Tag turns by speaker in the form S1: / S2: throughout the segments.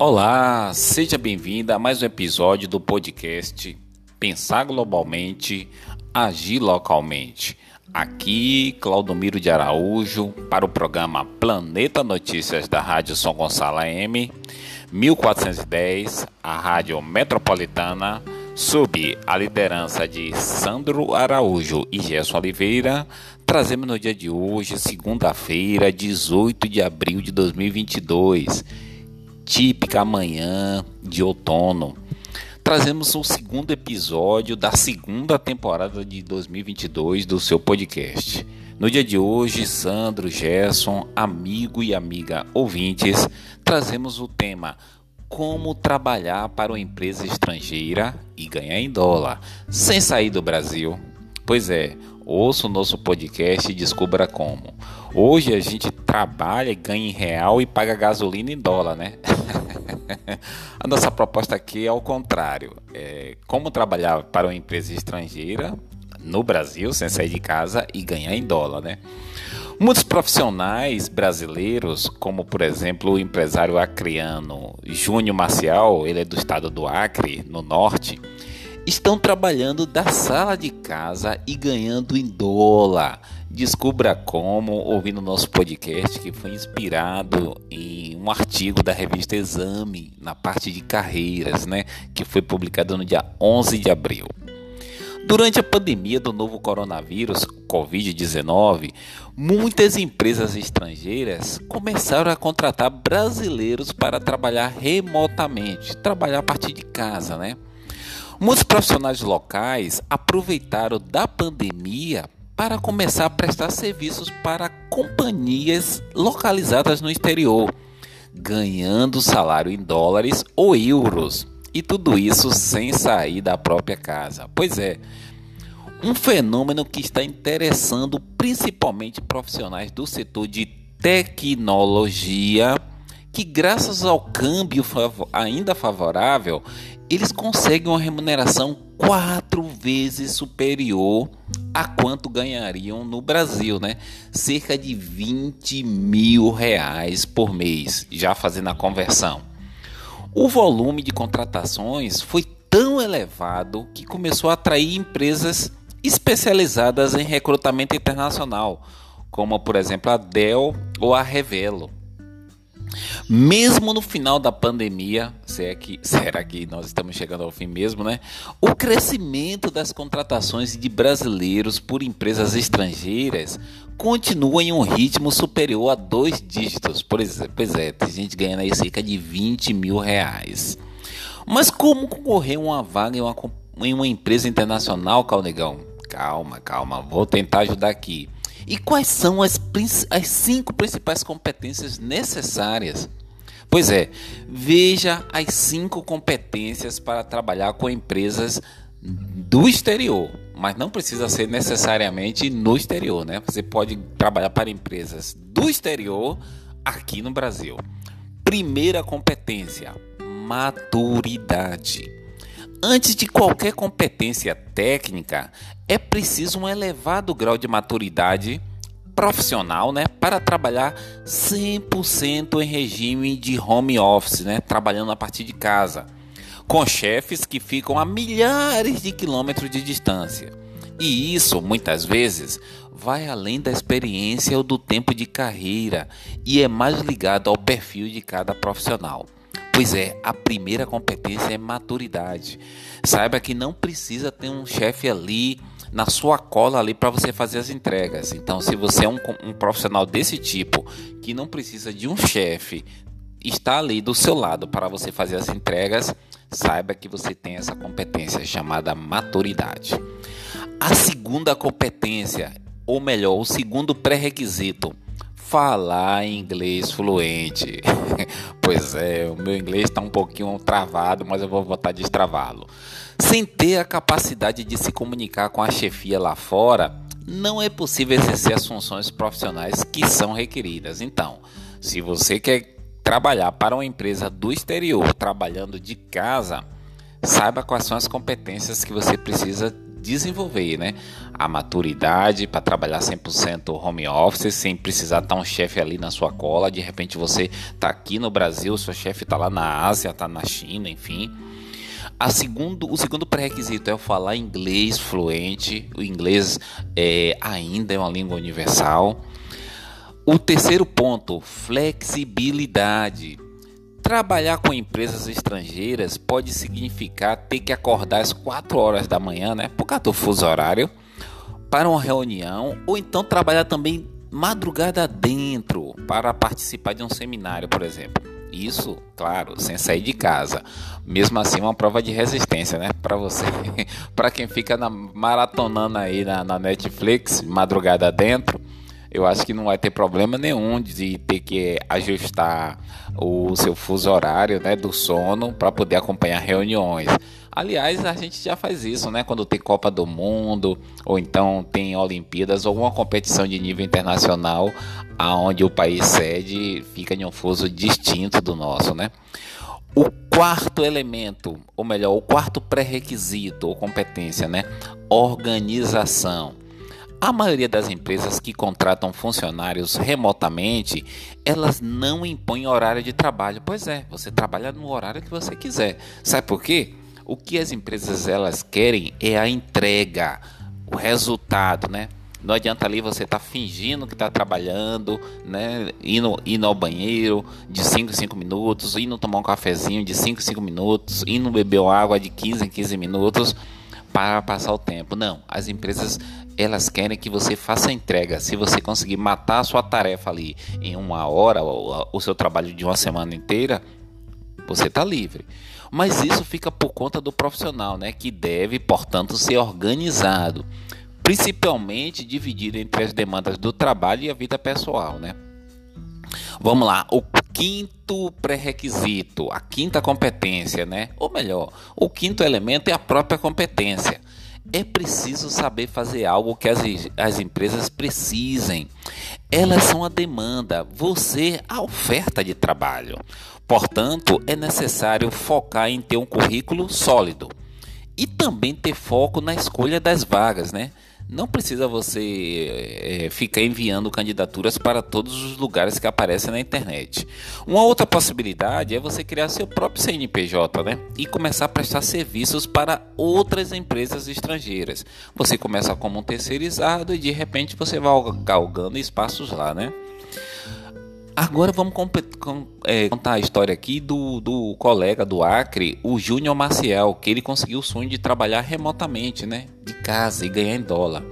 S1: Olá, seja bem-vinda a mais um episódio do podcast Pensar Globalmente, Agir Localmente. Aqui, Claudomiro de Araújo, para o programa Planeta Notícias da Rádio São Gonçalo AM, 1410, a Rádio Metropolitana, sob a liderança de Sandro Araújo e Gerson Oliveira, trazemos no dia de hoje, segunda-feira, 18 de abril de 2022 típica manhã de outono. Trazemos o segundo episódio da segunda temporada de 2022 do seu podcast. No dia de hoje, Sandro, Gerson, amigo e amiga ouvintes, trazemos o tema Como trabalhar para uma empresa estrangeira e ganhar em dólar, sem sair do Brasil. Pois é, ouça o nosso podcast e descubra como. Hoje a gente trabalha, ganha em real e paga gasolina em dólar, né? a nossa proposta aqui é ao contrário. É como trabalhar para uma empresa estrangeira no Brasil, sem sair de casa e ganhar em dólar, né? Muitos profissionais brasileiros, como por exemplo o empresário acreano Júnior Marcial, ele é do estado do Acre, no norte, estão trabalhando da sala de casa e ganhando em dólar. Descubra como ouvindo nosso podcast que foi inspirado em um artigo da revista Exame na parte de carreiras, né, que foi publicado no dia 11 de abril. Durante a pandemia do novo coronavírus, Covid-19, muitas empresas estrangeiras começaram a contratar brasileiros para trabalhar remotamente, trabalhar a partir de casa, né? Muitos profissionais locais aproveitaram da pandemia para começar a prestar serviços para companhias localizadas no exterior, ganhando salário em dólares ou euros. E tudo isso sem sair da própria casa. Pois é, um fenômeno que está interessando principalmente profissionais do setor de tecnologia, que graças ao câmbio ainda favorável, eles conseguem uma remuneração quatro vezes superior a quanto ganhariam no Brasil, né? Cerca de 20 mil reais por mês, já fazendo a conversão. O volume de contratações foi tão elevado que começou a atrair empresas especializadas em recrutamento internacional, como por exemplo a Dell ou a Revelo. Mesmo no final da pandemia, será que, será que nós estamos chegando ao fim mesmo, né? O crescimento das contratações de brasileiros por empresas estrangeiras continua em um ritmo superior a dois dígitos. Por exemplo, pois é, tem gente ganhando aí cerca de 20 mil reais. Mas como concorrer uma vaga em uma, em uma empresa internacional, Calnegão? Calma, calma, vou tentar ajudar aqui. E quais são as, as cinco principais competências necessárias? Pois é, veja as cinco competências para trabalhar com empresas do exterior, mas não precisa ser necessariamente no exterior, né? Você pode trabalhar para empresas do exterior aqui no Brasil. Primeira competência: maturidade. Antes de qualquer competência técnica, é preciso um elevado grau de maturidade profissional, né, para trabalhar 100% em regime de home office, né, trabalhando a partir de casa, com chefes que ficam a milhares de quilômetros de distância. E isso, muitas vezes, vai além da experiência ou do tempo de carreira e é mais ligado ao perfil de cada profissional. Pois é, a primeira competência é maturidade. Saiba que não precisa ter um chefe ali na sua cola ali para você fazer as entregas. Então, se você é um, um profissional desse tipo que não precisa de um chefe está ali do seu lado para você fazer as entregas, saiba que você tem essa competência chamada maturidade. A segunda competência, ou melhor, o segundo pré-requisito falar inglês fluente. pois é, o meu inglês está um pouquinho travado, mas eu vou voltar a destravá-lo. Sem ter a capacidade de se comunicar com a chefia lá fora, não é possível exercer as funções profissionais que são requeridas. Então, se você quer trabalhar para uma empresa do exterior, trabalhando de casa, saiba quais são as competências que você precisa desenvolver, né? A maturidade para trabalhar 100% home office sem precisar estar um chefe ali na sua cola. De repente você está aqui no Brasil, seu chefe está lá na Ásia, está na China, enfim. A segundo, o segundo pré-requisito é falar inglês fluente. O inglês é, ainda é uma língua universal. O terceiro ponto, flexibilidade. Trabalhar com empresas estrangeiras pode significar ter que acordar às 4 horas da manhã, né, por causa do fuso horário, para uma reunião, ou então trabalhar também madrugada dentro para participar de um seminário, por exemplo. Isso, claro, sem sair de casa. Mesmo assim, uma prova de resistência, né? Para você, para quem fica na, maratonando aí na, na Netflix, madrugada dentro, eu acho que não vai ter problema nenhum de ter que ajustar o seu fuso horário né, do sono para poder acompanhar reuniões. Aliás, a gente já faz isso, né? Quando tem Copa do Mundo, ou então tem Olimpíadas, ou alguma competição de nível internacional, aonde o país sede fica em um fuso distinto do nosso, né? O quarto elemento, ou melhor, o quarto pré-requisito ou competência, né? Organização. A maioria das empresas que contratam funcionários remotamente, elas não impõem horário de trabalho. Pois é, você trabalha no horário que você quiser. Sabe por quê? O que as empresas elas querem é a entrega, o resultado, né? Não adianta ali você estar tá fingindo que está trabalhando, né? Indo, indo ao banheiro de 5 em 5 minutos, indo tomar um cafezinho de 5 em 5 minutos, indo beber água de 15 em 15 minutos para passar o tempo. Não, as empresas elas querem que você faça entrega. Se você conseguir matar a sua tarefa ali em uma hora, o seu trabalho de uma semana inteira, você está livre. Mas isso fica por conta do profissional, né? Que deve, portanto, ser organizado, principalmente dividido entre as demandas do trabalho e a vida pessoal, né? Vamos lá, o quinto pré-requisito, a quinta competência, né? Ou melhor, o quinto elemento é a própria competência. É preciso saber fazer algo que as, as empresas precisem. Elas são a demanda, você a oferta de trabalho. Portanto, é necessário focar em ter um currículo sólido e também ter foco na escolha das vagas, né? Não precisa você é, ficar enviando candidaturas para todos os lugares que aparecem na internet. Uma outra possibilidade é você criar seu próprio CNPJ, né? E começar a prestar serviços para outras empresas estrangeiras. Você começa como um terceirizado e de repente você vai galgando espaços lá, né? Agora vamos é, contar a história aqui do, do colega do Acre, o Júnior Maciel, que ele conseguiu o sonho de trabalhar remotamente, né, de casa e ganhar em dólar.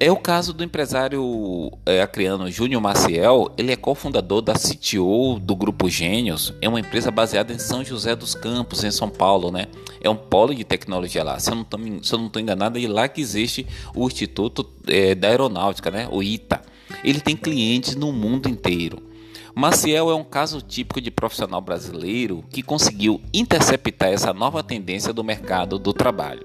S1: É o caso do empresário é, acreano Júnior Maciel, ele é cofundador da CTO do Grupo Gênios, é uma empresa baseada em São José dos Campos, em São Paulo, né? É um polo de tecnologia lá. Se eu não estou enganado, é lá que existe o Instituto é, da Aeronáutica, né? O ITA. Ele tem clientes no mundo inteiro. Maciel é um caso típico de profissional brasileiro que conseguiu interceptar essa nova tendência do mercado do trabalho.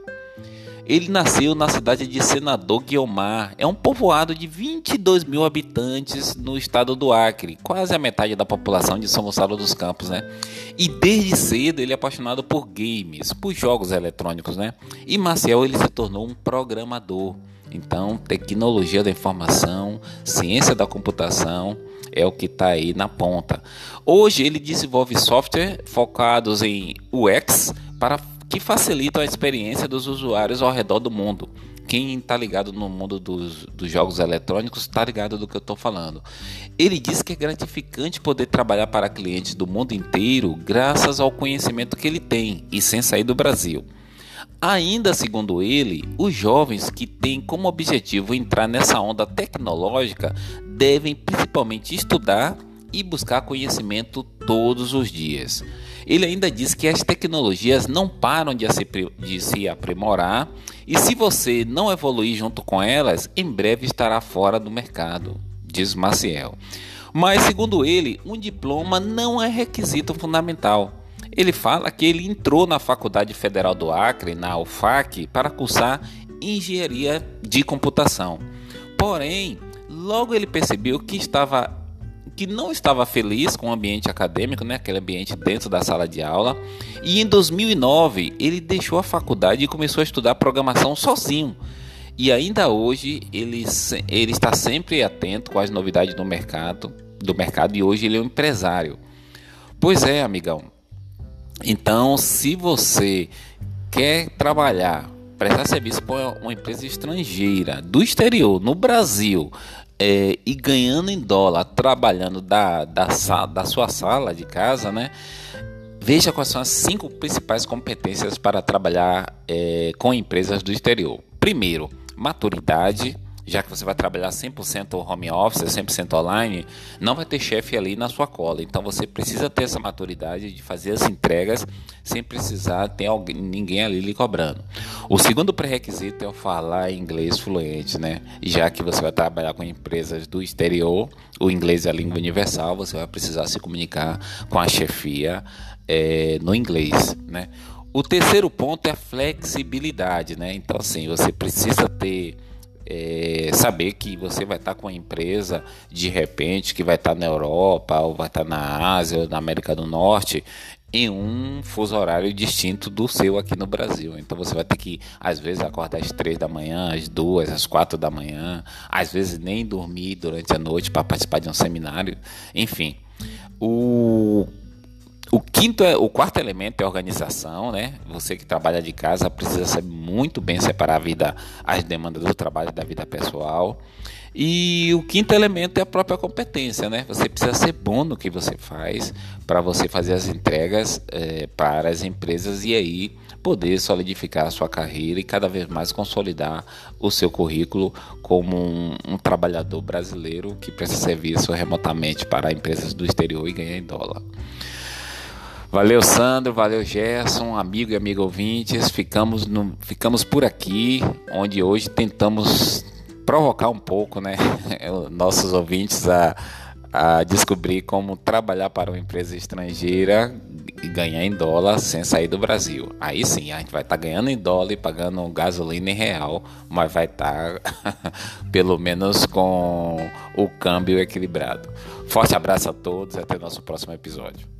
S1: Ele nasceu na cidade de Senador Guiomar, é um povoado de 22 mil habitantes no estado do Acre, quase a metade da população de São Gonçalo dos Campos, né? E desde cedo ele é apaixonado por games, por jogos eletrônicos, né? E Maciel ele se tornou um programador. Então, tecnologia da informação, ciência da computação é o que está aí na ponta. Hoje ele desenvolve software focados em UX para que facilitam a experiência dos usuários ao redor do mundo. Quem está ligado no mundo dos, dos jogos eletrônicos está ligado do que eu estou falando. Ele diz que é gratificante poder trabalhar para clientes do mundo inteiro graças ao conhecimento que ele tem e sem sair do Brasil. Ainda segundo ele, os jovens que têm como objetivo entrar nessa onda tecnológica devem principalmente estudar e buscar conhecimento todos os dias. Ele ainda diz que as tecnologias não param de se, de se aprimorar e se você não evoluir junto com elas, em breve estará fora do mercado, diz Maciel. Mas, segundo ele, um diploma não é requisito fundamental. Ele fala que ele entrou na Faculdade Federal do Acre, na UFAC, para cursar engenharia de computação. Porém, logo ele percebeu que estava que não estava feliz com o ambiente acadêmico, né, aquele ambiente dentro da sala de aula. E em 2009 ele deixou a faculdade e começou a estudar programação sozinho. E ainda hoje ele, ele está sempre atento com as novidades do mercado, do mercado e hoje ele é um empresário. Pois é, amigão. Então, se você quer trabalhar, prestar serviço para uma empresa estrangeira, do exterior, no Brasil, é, e ganhando em dólar, trabalhando da, da, da sua sala de casa, né? Veja quais são as cinco principais competências para trabalhar é, com empresas do exterior. Primeiro, maturidade já que você vai trabalhar 100% home office, 100% online, não vai ter chefe ali na sua cola. Então você precisa ter essa maturidade de fazer as entregas sem precisar ter alguém, ninguém ali lhe cobrando. O segundo pré-requisito é falar inglês fluente, né? Já que você vai trabalhar com empresas do exterior, o inglês é a língua universal, você vai precisar se comunicar com a chefia é, no inglês, né? O terceiro ponto é a flexibilidade, né? Então, assim, você precisa ter é, saber que você vai estar com a empresa de repente que vai estar na Europa ou vai estar na Ásia ou na América do Norte em um fuso horário distinto do seu aqui no Brasil. Então você vai ter que, às vezes, acordar às três da manhã, às duas, às quatro da manhã, às vezes nem dormir durante a noite para participar de um seminário. Enfim, o o quinto é o quarto elemento é organização, né? Você que trabalha de casa precisa saber muito bem separar a vida, as demandas do trabalho da vida pessoal. E o quinto elemento é a própria competência, né? Você precisa ser bom no que você faz para você fazer as entregas é, para as empresas e aí poder solidificar a sua carreira e cada vez mais consolidar o seu currículo como um, um trabalhador brasileiro que presta serviço remotamente para empresas do exterior e ganha em dólar. Valeu, Sandro, valeu, Gerson, amigo e amigo ouvintes. Ficamos, no, ficamos por aqui, onde hoje tentamos provocar um pouco né, nossos ouvintes a, a descobrir como trabalhar para uma empresa estrangeira e ganhar em dólar sem sair do Brasil. Aí sim, a gente vai estar tá ganhando em dólar e pagando gasolina em real, mas vai estar tá, pelo menos com o câmbio equilibrado. Forte abraço a todos e até o nosso próximo episódio.